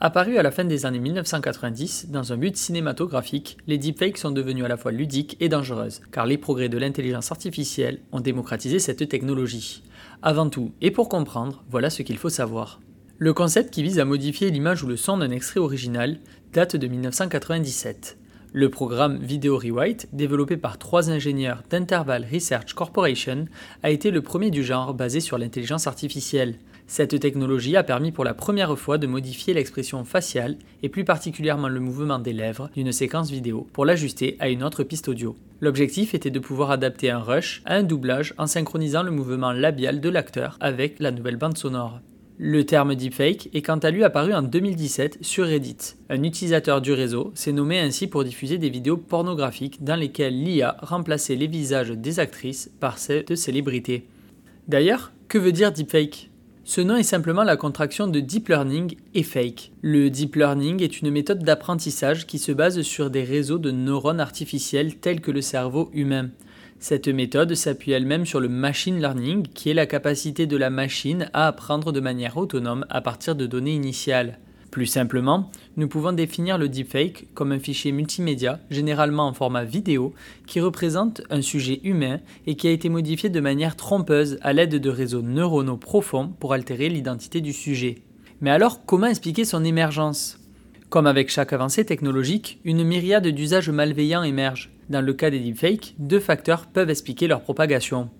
Apparus à la fin des années 1990, dans un but cinématographique, les deepfakes sont devenus à la fois ludiques et dangereuses, car les progrès de l'intelligence artificielle ont démocratisé cette technologie. Avant tout, et pour comprendre, voilà ce qu'il faut savoir. Le concept qui vise à modifier l'image ou le son d'un extrait original date de 1997. Le programme Video Rewrite, développé par trois ingénieurs d'Interval Research Corporation, a été le premier du genre basé sur l'intelligence artificielle. Cette technologie a permis pour la première fois de modifier l'expression faciale et plus particulièrement le mouvement des lèvres d'une séquence vidéo pour l'ajuster à une autre piste audio. L'objectif était de pouvoir adapter un rush à un doublage en synchronisant le mouvement labial de l'acteur avec la nouvelle bande sonore. Le terme deepfake est quant à lui apparu en 2017 sur Reddit. Un utilisateur du réseau s'est nommé ainsi pour diffuser des vidéos pornographiques dans lesquelles l'IA remplaçait les visages des actrices par ceux de célébrités. D'ailleurs, que veut dire deepfake? Ce nom est simplement la contraction de deep learning et fake. Le deep learning est une méthode d'apprentissage qui se base sur des réseaux de neurones artificiels tels que le cerveau humain. Cette méthode s'appuie elle-même sur le machine learning, qui est la capacité de la machine à apprendre de manière autonome à partir de données initiales. Plus simplement, nous pouvons définir le deepfake comme un fichier multimédia, généralement en format vidéo, qui représente un sujet humain et qui a été modifié de manière trompeuse à l'aide de réseaux neuronaux profonds pour altérer l'identité du sujet. Mais alors, comment expliquer son émergence? Comme avec chaque avancée technologique, une myriade d'usages malveillants émergent. Dans le cas des deepfakes, deux facteurs peuvent expliquer leur propagation.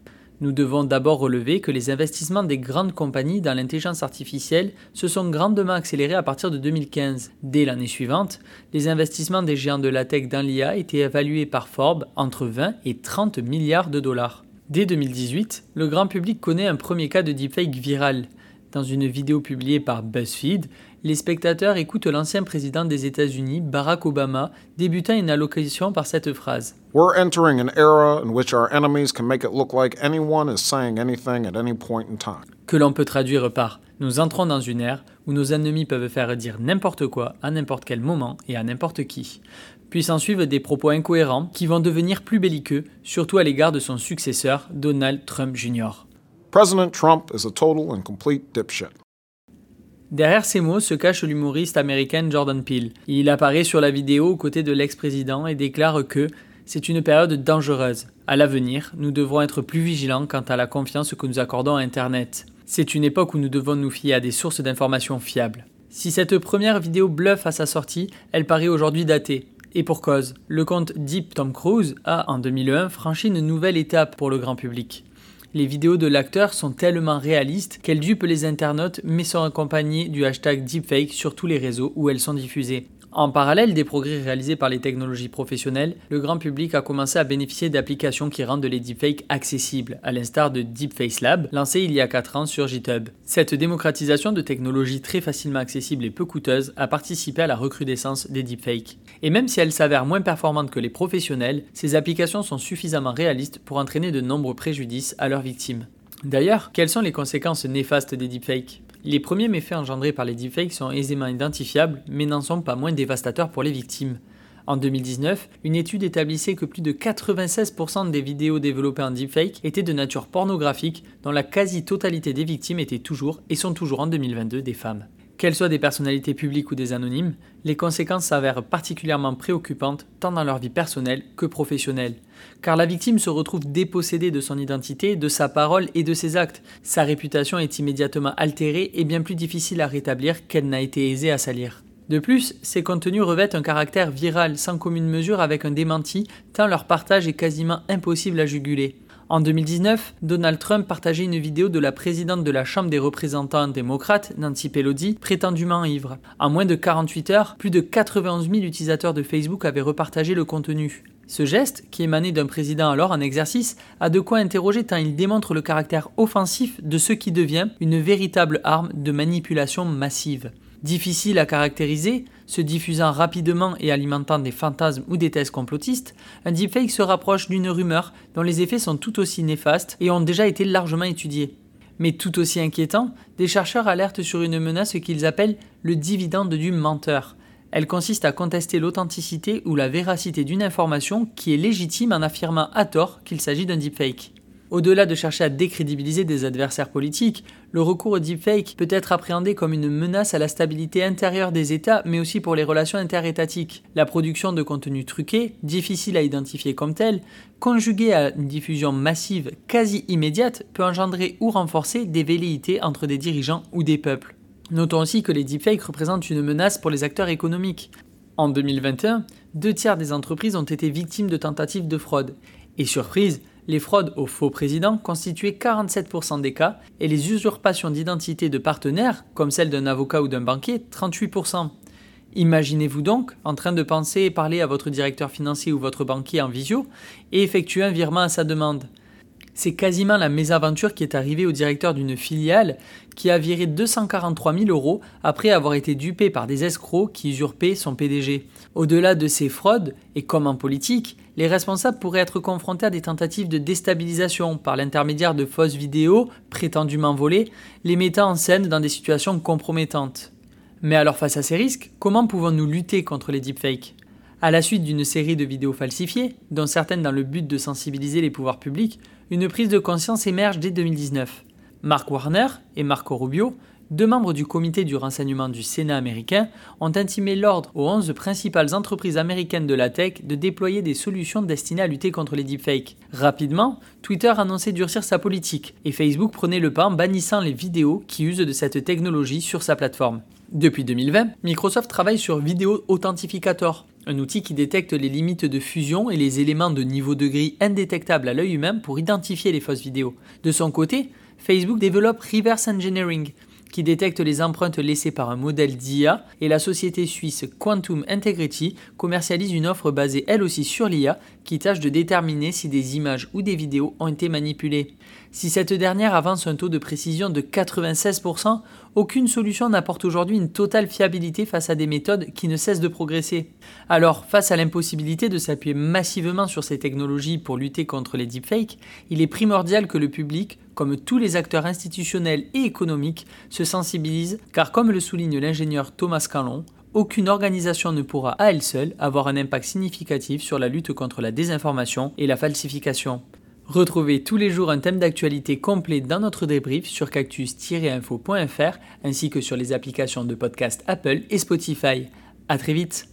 Nous devons d'abord relever que les investissements des grandes compagnies dans l'intelligence artificielle se sont grandement accélérés à partir de 2015. Dès l'année suivante, les investissements des géants de la tech dans l'IA étaient évalués par Forbes entre 20 et 30 milliards de dollars. Dès 2018, le grand public connaît un premier cas de deepfake viral. Dans une vidéo publiée par BuzzFeed, les spectateurs écoutent l'ancien président des États-Unis, Barack Obama, débutant une allocation par cette phrase. We're entering an era in which our enemies can make it look like anyone is saying anything at any point in time. Que l'on peut traduire par Nous entrons dans une ère où nos ennemis peuvent faire dire n'importe quoi à n'importe quel moment et à n'importe qui. Puis s'en suivent des propos incohérents qui vont devenir plus belliqueux, surtout à l'égard de son successeur, Donald Trump Jr. President Trump is a total and complete dipshit. Derrière ces mots se cache l'humoriste américain Jordan Peele. Il apparaît sur la vidéo aux côtés de l'ex-président et déclare que c'est une période dangereuse. À l'avenir, nous devrons être plus vigilants quant à la confiance que nous accordons à Internet. C'est une époque où nous devons nous fier à des sources d'informations fiables. Si cette première vidéo bluffe à sa sortie, elle paraît aujourd'hui datée. Et pour cause, le compte Deep Tom Cruise a, en 2001, franchi une nouvelle étape pour le grand public. Les vidéos de l'acteur sont tellement réalistes qu'elles dupent les internautes mais sont accompagnées du hashtag deepfake sur tous les réseaux où elles sont diffusées. En parallèle des progrès réalisés par les technologies professionnelles, le grand public a commencé à bénéficier d'applications qui rendent les deepfakes accessibles, à l'instar de Deepface Lab, lancé il y a 4 ans sur GitHub. Cette démocratisation de technologies très facilement accessibles et peu coûteuses a participé à la recrudescence des deepfakes. Et même si elles s'avèrent moins performantes que les professionnels, ces applications sont suffisamment réalistes pour entraîner de nombreux préjudices à leurs victimes. D'ailleurs, quelles sont les conséquences néfastes des deepfakes? Les premiers méfaits engendrés par les deepfakes sont aisément identifiables, mais n'en sont pas moins dévastateurs pour les victimes. En 2019, une étude établissait que plus de 96% des vidéos développées en deepfake étaient de nature pornographique, dont la quasi-totalité des victimes étaient toujours et sont toujours en 2022 des femmes. Qu'elles soient des personnalités publiques ou des anonymes, les conséquences s'avèrent particulièrement préoccupantes tant dans leur vie personnelle que professionnelle. Car la victime se retrouve dépossédée de son identité, de sa parole et de ses actes. Sa réputation est immédiatement altérée et bien plus difficile à rétablir qu'elle n'a été aisée à salir. De plus, ces contenus revêtent un caractère viral sans commune mesure avec un démenti, tant leur partage est quasiment impossible à juguler. En 2019, Donald Trump partageait une vidéo de la présidente de la Chambre des représentants démocrate, Nancy Pelosi, prétendument ivre. En moins de 48 heures, plus de 91 000 utilisateurs de Facebook avaient repartagé le contenu. Ce geste, qui émanait d'un président alors en exercice, a de quoi interroger tant il démontre le caractère offensif de ce qui devient une véritable arme de manipulation massive. Difficile à caractériser, se diffusant rapidement et alimentant des fantasmes ou des thèses complotistes, un deepfake se rapproche d'une rumeur dont les effets sont tout aussi néfastes et ont déjà été largement étudiés. Mais tout aussi inquiétant, des chercheurs alertent sur une menace qu'ils appellent le dividende du menteur. Elle consiste à contester l'authenticité ou la véracité d'une information qui est légitime en affirmant à tort qu'il s'agit d'un deepfake. Au-delà de chercher à décrédibiliser des adversaires politiques, le recours au deepfake peut être appréhendé comme une menace à la stabilité intérieure des États, mais aussi pour les relations interétatiques. La production de contenus truqués, difficile à identifier comme tel, conjuguée à une diffusion massive quasi immédiate, peut engendrer ou renforcer des velléités entre des dirigeants ou des peuples. Notons aussi que les deepfakes représentent une menace pour les acteurs économiques. En 2021, deux tiers des entreprises ont été victimes de tentatives de fraude. Et surprise, les fraudes aux faux présidents constituaient 47% des cas et les usurpations d'identité de partenaires, comme celle d'un avocat ou d'un banquier, 38%. Imaginez-vous donc en train de penser et parler à votre directeur financier ou votre banquier en visio et effectuer un virement à sa demande. C'est quasiment la mésaventure qui est arrivée au directeur d'une filiale qui a viré 243 000 euros après avoir été dupé par des escrocs qui usurpaient son PDG. Au-delà de ces fraudes, et comme en politique, les responsables pourraient être confrontés à des tentatives de déstabilisation par l'intermédiaire de fausses vidéos prétendument volées, les mettant en scène dans des situations compromettantes. Mais alors face à ces risques, comment pouvons-nous lutter contre les deepfakes? À la suite d'une série de vidéos falsifiées, dont certaines dans le but de sensibiliser les pouvoirs publics, une prise de conscience émerge dès 2019. Mark Warner et Marco Rubio, deux membres du comité du renseignement du Sénat américain, ont intimé l'ordre aux 11 principales entreprises américaines de la tech de déployer des solutions destinées à lutter contre les deepfakes. Rapidement, Twitter annonçait durcir sa politique et Facebook prenait le pas en bannissant les vidéos qui usent de cette technologie sur sa plateforme. Depuis 2020, Microsoft travaille sur Video Authentificator, un outil qui détecte les limites de fusion et les éléments de niveau de gris indétectables à l'œil humain pour identifier les fausses vidéos. De son côté, Facebook développe Reverse Engineering, qui détecte les empreintes laissées par un modèle d'IA, et la société suisse Quantum Integrity commercialise une offre basée elle aussi sur l'IA qui tâche de déterminer si des images ou des vidéos ont été manipulées. Si cette dernière avance un taux de précision de 96%, aucune solution n'apporte aujourd'hui une totale fiabilité face à des méthodes qui ne cessent de progresser. Alors, face à l'impossibilité de s'appuyer massivement sur ces technologies pour lutter contre les deepfakes, il est primordial que le public, comme tous les acteurs institutionnels et économiques, se sensibilise, car comme le souligne l'ingénieur Thomas Callon, aucune organisation ne pourra à elle seule avoir un impact significatif sur la lutte contre la désinformation et la falsification. Retrouvez tous les jours un thème d'actualité complet dans notre débrief sur cactus-info.fr ainsi que sur les applications de podcast Apple et Spotify. À très vite